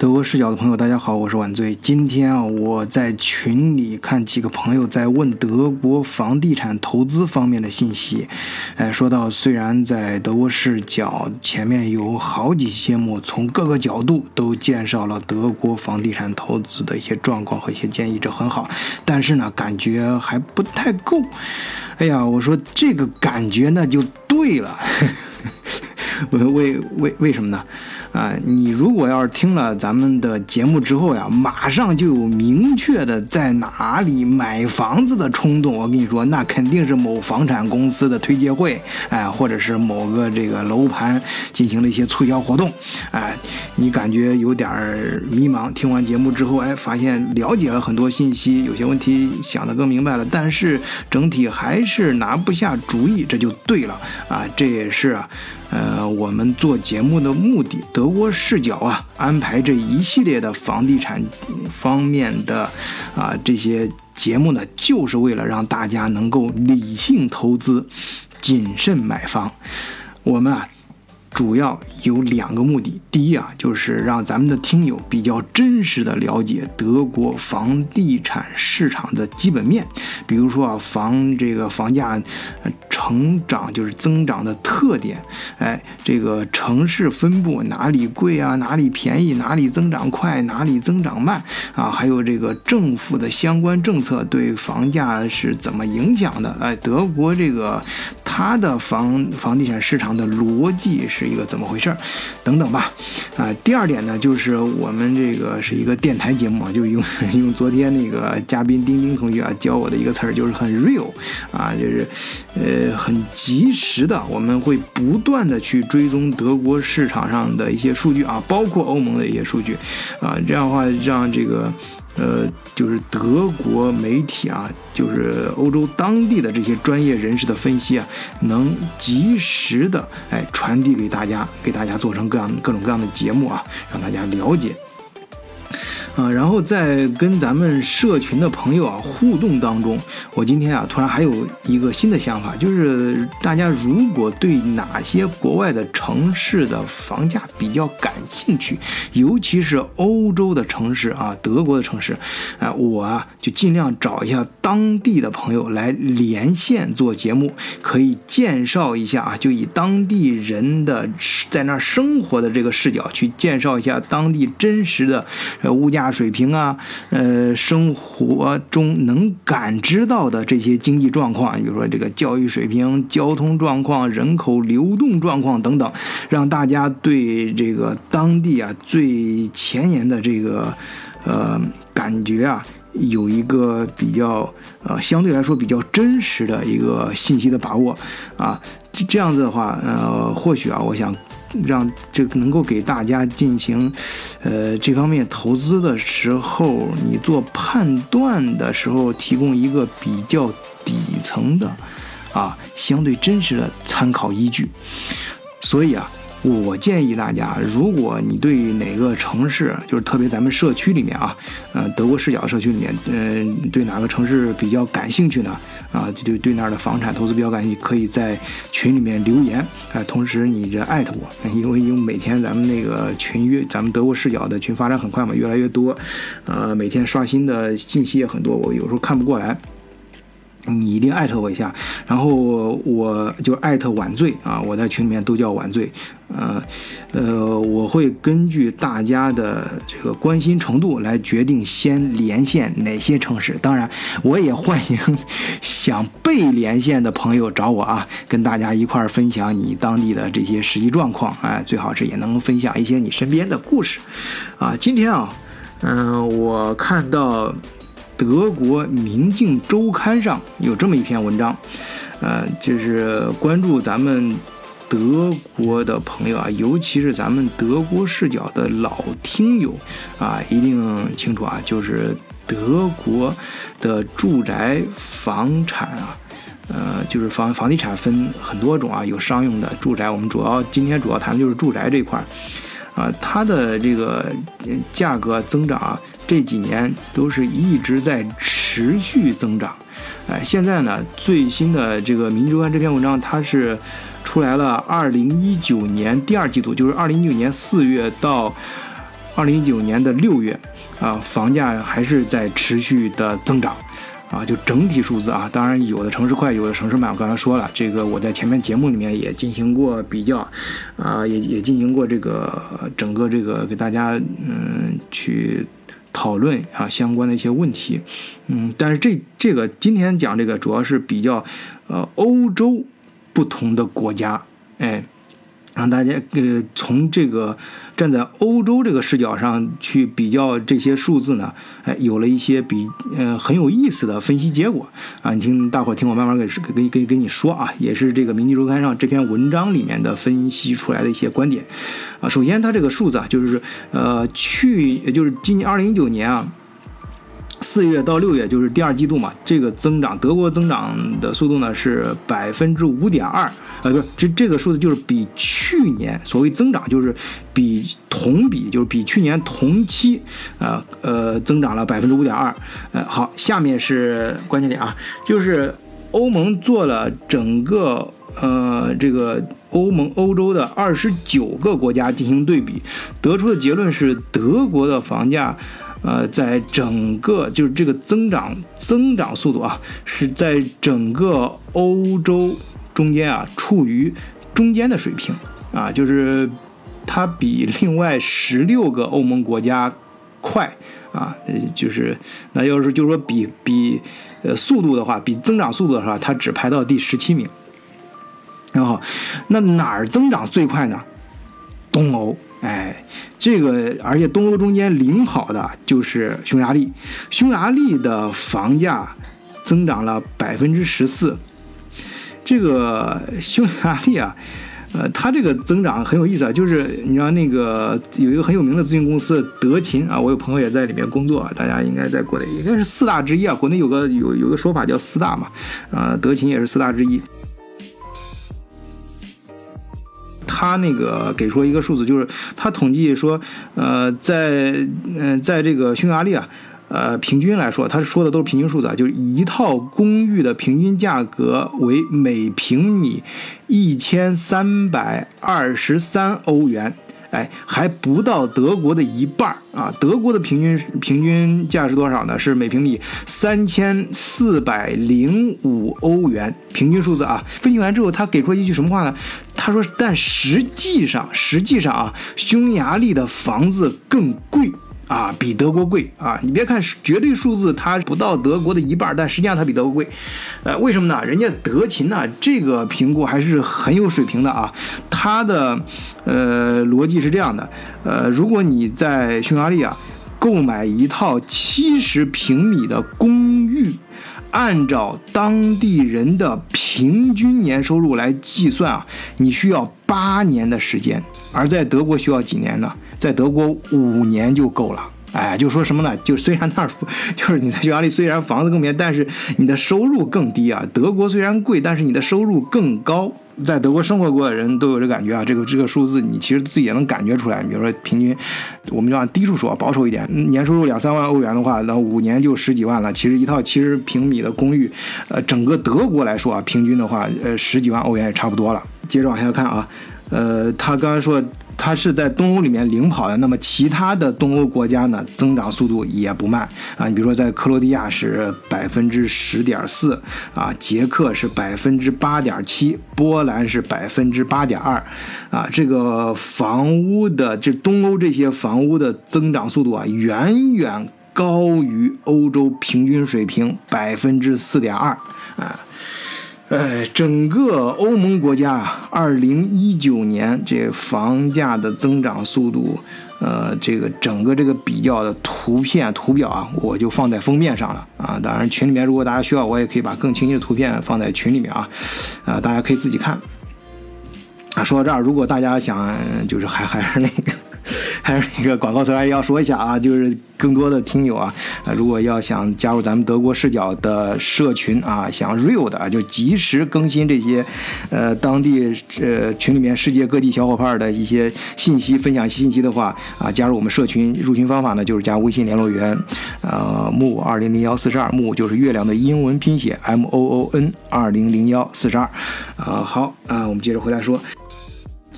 德国视角的朋友，大家好，我是晚醉。今天啊，我在群里看几个朋友在问德国房地产投资方面的信息。哎，说到虽然在德国视角前面有好几期节目，从各个角度都介绍了德国房地产投资的一些状况和一些建议，这很好。但是呢，感觉还不太够。哎呀，我说这个感觉那就对了。为为为为什么呢？啊，你如果要是听了咱们的节目之后呀，马上就有明确的在哪里买房子的冲动，我跟你说，那肯定是某房产公司的推介会，哎，或者是某个这个楼盘进行了一些促销活动，哎，你感觉有点迷茫。听完节目之后，哎，发现了解了很多信息，有些问题想得更明白了，但是整体还是拿不下主意，这就对了啊，这也是啊。呃，我们做节目的目的，德国视角啊，安排这一系列的房地产方面的啊这些节目呢，就是为了让大家能够理性投资，谨慎买房。我们啊。主要有两个目的，第一啊，就是让咱们的听友比较真实的了解德国房地产市场的基本面，比如说啊，房这个房价成长就是增长的特点，哎，这个城市分布哪里贵啊，哪里便宜，哪里增长快，哪里增长慢啊，还有这个政府的相关政策对房价是怎么影响的？哎，德国这个它的房房地产市场的逻辑是。一个怎么回事，等等吧，啊，第二点呢，就是我们这个是一个电台节目，就用用昨天那个嘉宾丁丁同学啊教我的一个词儿，就是很 real，啊，就是呃很及时的，我们会不断的去追踪德国市场上的一些数据啊，包括欧盟的一些数据，啊，这样的话让这个。呃，就是德国媒体啊，就是欧洲当地的这些专业人士的分析啊，能及时的哎传递给大家，给大家做成各样各种各样的节目啊，让大家了解。啊，然后在跟咱们社群的朋友啊互动当中，我今天啊突然还有一个新的想法，就是大家如果对哪些国外的城市的房价比较感兴趣，尤其是欧洲的城市啊，德国的城市，哎，我啊就尽量找一下当地的朋友来连线做节目，可以介绍一下啊，就以当地人的在那儿生活的这个视角去介绍一下当地真实的呃物价。价水平啊，呃，生活中能感知到的这些经济状况，比如说这个教育水平、交通状况、人口流动状况等等，让大家对这个当地啊最前沿的这个呃感觉啊有一个比较呃相对来说比较真实的一个信息的把握啊，这样子的话，呃，或许啊，我想。让这个能够给大家进行，呃，这方面投资的时候，你做判断的时候，提供一个比较底层的，啊，相对真实的参考依据。所以啊。我建议大家，如果你对哪个城市，就是特别咱们社区里面啊，呃，德国视角社区里面，嗯，对哪个城市比较感兴趣呢？啊，就对对那儿的房产投资比较感兴趣，可以在群里面留言，啊，同时你这艾特我，因为因为每天咱们那个群越，咱们德国视角的群发展很快嘛，越来越多，呃，每天刷新的信息也很多，我有时候看不过来。你一定艾特我一下，然后我就艾特晚醉啊，我在群里面都叫晚醉，呃，呃，我会根据大家的这个关心程度来决定先连线哪些城市。当然，我也欢迎想被连线的朋友找我啊，跟大家一块儿分享你当地的这些实际状况，哎，最好是也能分享一些你身边的故事，啊，今天啊，嗯，我看到。德国《明镜周刊》上有这么一篇文章，呃，就是关注咱们德国的朋友啊，尤其是咱们德国视角的老听友啊，一定清楚啊，就是德国的住宅房产啊，呃，就是房房地产分很多种啊，有商用的住宅，我们主要今天主要谈的就是住宅这块儿啊，它的这个价格增长啊。这几年都是一直在持续增长，哎，现在呢，最新的这个《民周刊》这篇文章，它是出来了，二零一九年第二季度，就是二零一九年四月到二零一九年的六月，啊，房价还是在持续的增长，啊，就整体数字啊，当然有的城市快，有的城市慢。我刚才说了，这个我在前面节目里面也进行过比较，啊，也也进行过这个整个这个给大家嗯去讨论啊相关的一些问题，嗯，但是这这个今天讲这个主要是比较呃欧洲不同的国家，哎。让大家呃从这个站在欧洲这个视角上去比较这些数字呢，哎，有了一些比呃很有意思的分析结果啊。你听大伙儿听我慢慢给给给给你说啊，也是这个《明镜周刊》上这篇文章里面的分析出来的一些观点啊。首先，它这个数字啊，就是呃去就是今年二零一九年啊。四月到六月就是第二季度嘛，这个增长，德国增长的速度呢是百分之五点二，呃，不是，这这个数字就是比去年所谓增长，就是比同比，就是比去年同期，呃呃，增长了百分之五点二。呃，好，下面是关键点啊，就是欧盟做了整个呃这个欧盟欧洲的二十九个国家进行对比，得出的结论是德国的房价。呃，在整个就是这个增长增长速度啊，是在整个欧洲中间啊，处于中间的水平啊，就是它比另外十六个欧盟国家快啊，呃，就是那要是就是说比比呃速度的话，比增长速度的话，它只排到第十七名。然后，那哪儿增长最快呢？东欧。哎，这个而且东欧中间领跑的就是匈牙利，匈牙利的房价增长了百分之十四。这个匈牙利啊，呃，它这个增长很有意思啊，就是你知道那个有一个很有名的咨询公司德勤啊，我有朋友也在里面工作，大家应该在国内应该是四大之一啊，国内有个有有个说法叫四大嘛，啊，德勤也是四大之一。他那个给出一个数字，就是他统计说，呃，在嗯，在这个匈牙利啊，呃，平均来说，他说的都是平均数字啊，就是一套公寓的平均价格为每平米一千三百二十三欧元。哎，还不到德国的一半啊！德国的平均平均价是多少呢？是每平米三千四百零五欧元，平均数字啊。分析完之后，他给出了一句什么话呢？他说：“但实际上，实际上啊，匈牙利的房子更贵。”啊，比德国贵啊！你别看绝对数字它不到德国的一半，但实际上它比德国贵。呃，为什么呢？人家德勤呢，这个评估还是很有水平的啊。它的呃逻辑是这样的：呃，如果你在匈牙利啊购买一套七十平米的公寓，按照当地人的平均年收入来计算啊，你需要八年的时间；而在德国需要几年呢？在德国五年就够了，哎，就说什么呢？就虽然那儿，就是你在匈牙利虽然房子更便宜，但是你的收入更低啊。德国虽然贵，但是你的收入更高。在德国生活过的人都有这感觉啊。这个这个数字你其实自己也能感觉出来。比如说平均，我们就按低处说，保守一点，年收入两三万欧元的话，那五年就十几万了。其实一套七十平米的公寓，呃，整个德国来说啊，平均的话，呃，十几万欧元也差不多了。接着往下看啊，呃，他刚才说。它是在东欧里面领跑的，那么其他的东欧国家呢，增长速度也不慢啊。你比如说，在克罗地亚是百分之十点四啊，捷克是百分之八点七，波兰是百分之八点二啊。这个房屋的这东欧这些房屋的增长速度啊，远远高于欧洲平均水平百分之四点二啊。呃，整个欧盟国家啊，二零一九年这房价的增长速度，呃，这个整个这个比较的图片图表啊，我就放在封面上了啊。当然，群里面如果大家需要，我也可以把更清晰的图片放在群里面啊，啊，大家可以自己看。啊，说到这儿，如果大家想，就是还还是那个。还是那个广告词，还要说一下啊，就是更多的听友啊，啊，如果要想加入咱们德国视角的社群啊，想 real 的啊，就及时更新这些，呃，当地呃群里面世界各地小伙伴的一些信息，分享信息的话啊，加入我们社群，入群方法呢就是加微信联络员，呃，木二零零幺四十二，木就是月亮的英文拼写 M O O N 二零零幺四十二，啊，好啊，我们接着回来说。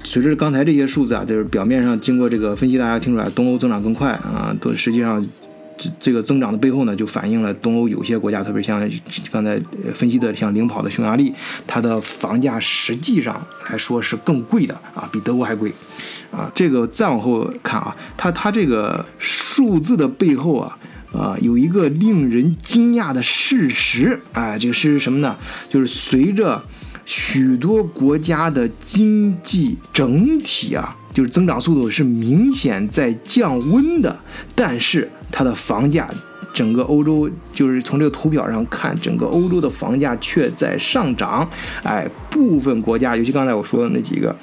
随着刚才这些数字啊，就是表面上经过这个分析，大家听出来东欧增长更快啊，都实际上这个增长的背后呢，就反映了东欧有些国家，特别像刚才分析的像领跑的匈牙利，它的房价实际上来说是更贵的啊，比德国还贵啊。这个再往后看啊，它它这个数字的背后啊。啊，有一个令人惊讶的事实，哎，这个事实什么呢？就是随着许多国家的经济整体啊，就是增长速度是明显在降温的，但是它的房价，整个欧洲就是从这个图表上看，整个欧洲的房价却在上涨。哎，部分国家，尤其刚才我说的那几个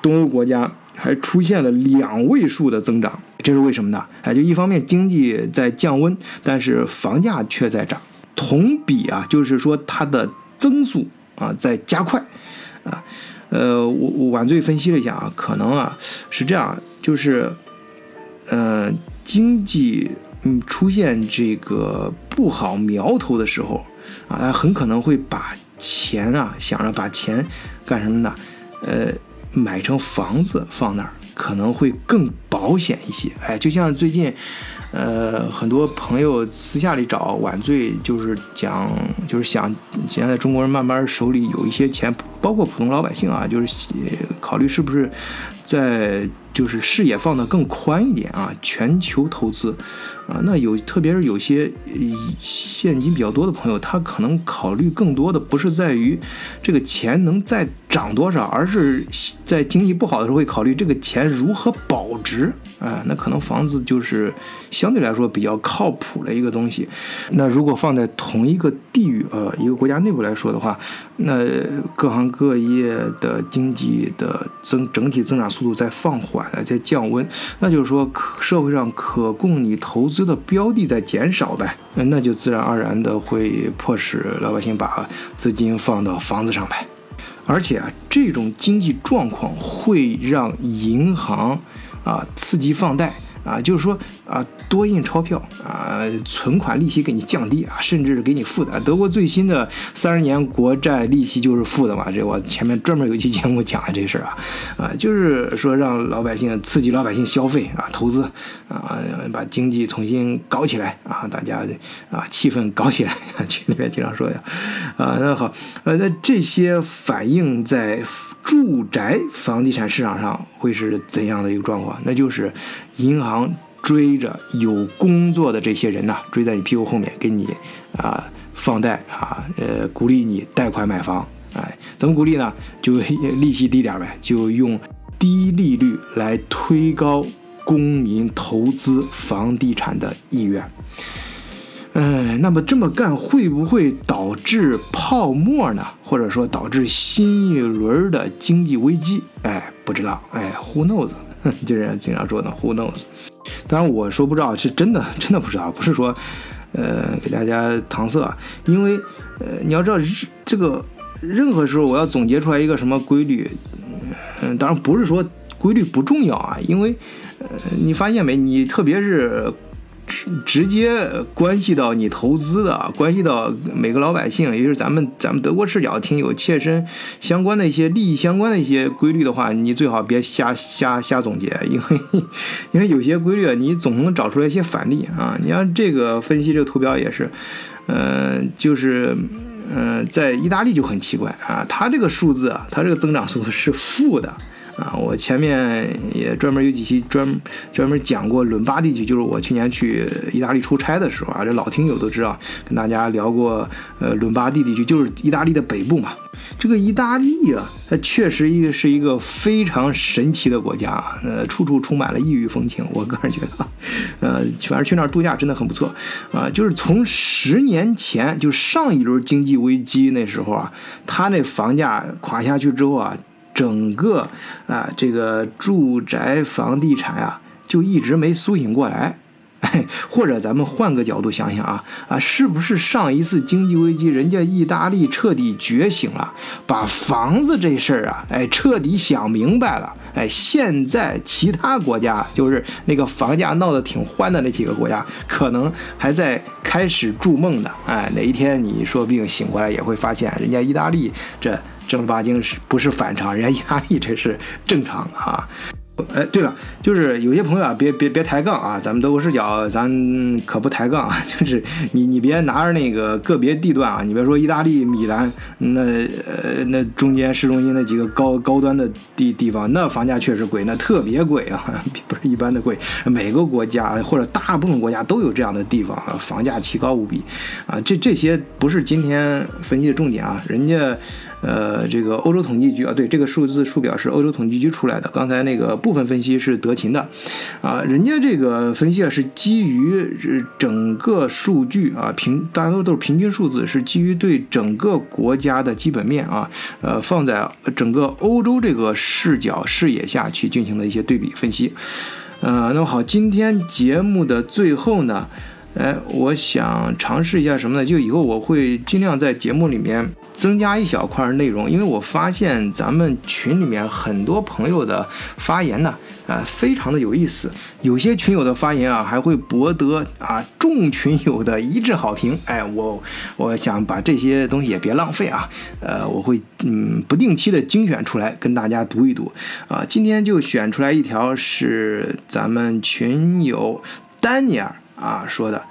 东欧国家，还出现了两位数的增长。这是为什么呢？哎，就一方面经济在降温，但是房价却在涨，同比啊，就是说它的增速啊在加快，啊，呃，我我晚醉分析了一下啊，可能啊是这样，就是，呃，经济嗯出现这个不好苗头的时候啊，他很可能会把钱啊想着把钱干什么呢？呃，买成房子放那儿。可能会更保险一些，哎，就像最近，呃，很多朋友私下里找晚醉，就是讲，就是想现在中国人慢慢手里有一些钱，包括普通老百姓啊，就是考虑是不是在。就是视野放得更宽一点啊，全球投资，啊，那有特别是有些现金比较多的朋友，他可能考虑更多的不是在于这个钱能再涨多少，而是在经济不好的时候会考虑这个钱如何保值啊。那可能房子就是相对来说比较靠谱的一个东西。那如果放在同一个地域呃一个国家内部来说的话，那各行各业的经济的增整体增长速度在放缓。在降温，那就是说，可社会上可供你投资的标的在减少呗，那就自然而然的会迫使老百姓把资金放到房子上呗，而且啊，这种经济状况会让银行啊刺激放贷。啊，就是说啊，多印钞票啊，存款利息给你降低啊，甚至给你负的。德国最新的三十年国债利息就是负的嘛，这我前面专门有一期节目讲了这事儿啊，啊，就是说让老百姓刺激老百姓消费啊，投资啊，把经济重新搞起来啊，大家啊气氛搞起来，群里面经常说的啊，那好，呃，那这些反映在。住宅房地产市场上会是怎样的一个状况？那就是银行追着有工作的这些人呐，追在你屁股后面给你啊放贷啊，呃鼓励你贷款买房。哎，怎么鼓励呢？就利息低点呗，就用低利率来推高公民投资房地产的意愿。嗯，那么这么干会不会导致泡沫呢？或者说导致新一轮的经济危机？哎，不知道。哎，Who knows？就是经常说的 Who knows？当然我说不知道是真的，真的不知道，不是说呃给大家搪塞。因为呃你要知道这个任何时候我要总结出来一个什么规律，嗯，当然不是说规律不重要啊，因为呃你发现没？你特别是。直接关系到你投资的，关系到每个老百姓，也就是咱们咱们德国视角挺有切身相关的一些利益相关的一些规律的话，你最好别瞎瞎瞎总结，因为因为有些规律你总能找出来一些反例啊。你像这个分析这个图表也是，嗯，就是嗯，在意大利就很奇怪啊，它这个数字啊，它这个增长速度是负的。啊，我前面也专门有几期专专门讲过伦巴地区，就是我去年去意大利出差的时候啊，这老听友都知道，跟大家聊过，呃，伦巴第地区就是意大利的北部嘛。这个意大利啊，它确实一个是一个非常神奇的国家，呃，处处充满了异域风情。我个人觉得，呃，反正去那儿度假真的很不错啊。就是从十年前，就上一轮经济危机那时候啊，它那房价垮下去之后啊。整个啊，这个住宅房地产啊，就一直没苏醒过来。或者咱们换个角度想想啊啊，是不是上一次经济危机，人家意大利彻底觉醒了，把房子这事儿啊，哎，彻底想明白了。哎，现在其他国家就是那个房价闹得挺欢的那几个国家，可能还在开始筑梦呢。哎，哪一天你说不定醒过来，也会发现人家意大利这。正儿八经是不是反常？人家意大利这是正常啊。哎，对了，就是有些朋友啊，别别别抬杠啊！咱们德国视角，咱可不抬杠啊！就是你你别拿着那个个别地段啊，你别说意大利米兰那呃那中间市中心那几个高高端的地地方，那房价确实贵，那特别贵啊，不是一般的贵。每个国家或者大部分国家都有这样的地方，房价奇高无比啊！这这些不是今天分析的重点啊，人家。呃，这个欧洲统计局啊，对这个数字数表是欧洲统计局出来的。刚才那个部分分析是德勤的，啊，人家这个分析啊是基于整个数据啊平，大家都都是平均数字，是基于对整个国家的基本面啊，呃，放在整个欧洲这个视角视野下去进行的一些对比分析。呃，那么好，今天节目的最后呢，哎，我想尝试一下什么呢？就以后我会尽量在节目里面。增加一小块内容，因为我发现咱们群里面很多朋友的发言呢，啊，非常的有意思。有些群友的发言啊，还会博得啊众群友的一致好评。哎，我我想把这些东西也别浪费啊，呃，我会嗯不定期的精选出来跟大家读一读。啊，今天就选出来一条是咱们群友丹尼尔啊说的。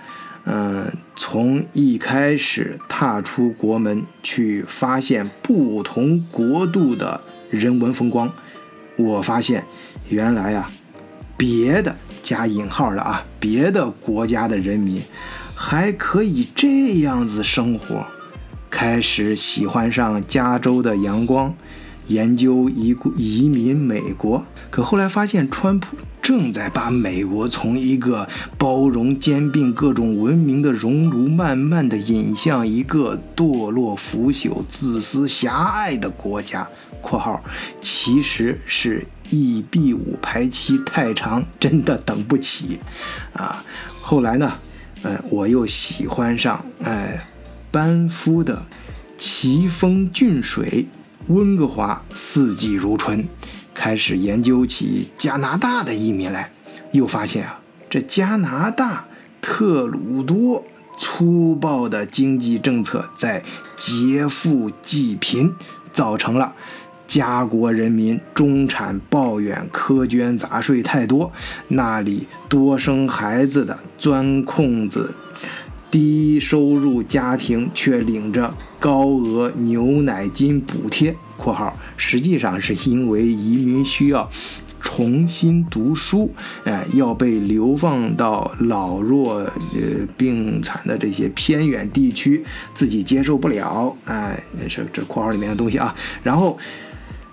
嗯，从一开始踏出国门去发现不同国度的人文风光，我发现原来啊，别的加引号的啊，别的国家的人民还可以这样子生活。开始喜欢上加州的阳光，研究移移民美国，可后来发现川普。正在把美国从一个包容兼并各种文明的熔炉，慢慢的引向一个堕落腐朽、自私狭隘的国家（括号其实是 E B 五排期太长，真的等不起）。啊，后来呢，呃，我又喜欢上哎，班夫的奇峰峻水，温哥华四季如春。开始研究起加拿大的移民来，又发现啊，这加拿大特鲁多粗暴的经济政策在劫富济贫，造成了家国人民中产抱怨苛捐杂税太多，那里多生孩子的钻空子，低收入家庭却领着高额牛奶金补贴。括号实际上是因为移民需要重新读书，哎，要被流放到老弱呃病残的这些偏远地区，自己接受不了，哎，是这括号里面的东西啊。然后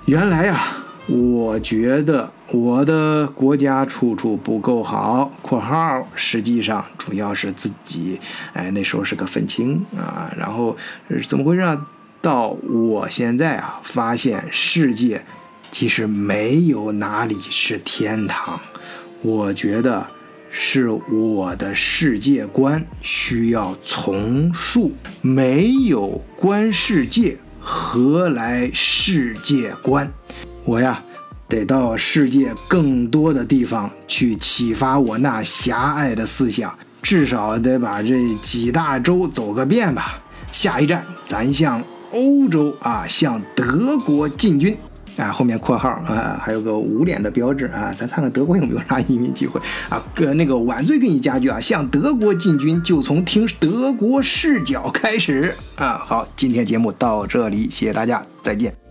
原来呀，我觉得我的国家处处不够好，括号实际上主要是自己，哎，那时候是个愤青啊。然后怎么回事啊？到我现在啊，发现世界其实没有哪里是天堂。我觉得是我的世界观需要重塑。没有观世界，何来世界观？我呀，得到世界更多的地方去启发我那狭隘的思想，至少得把这几大洲走个遍吧。下一站，咱向。欧洲啊，向德国进军啊，后面括号啊，还有个捂脸的标志啊，咱看看德国有没有啥移民机会啊？哥，那个晚醉给你加句啊，向德国进军就从听德国视角开始啊。好，今天节目到这里，谢谢大家，再见。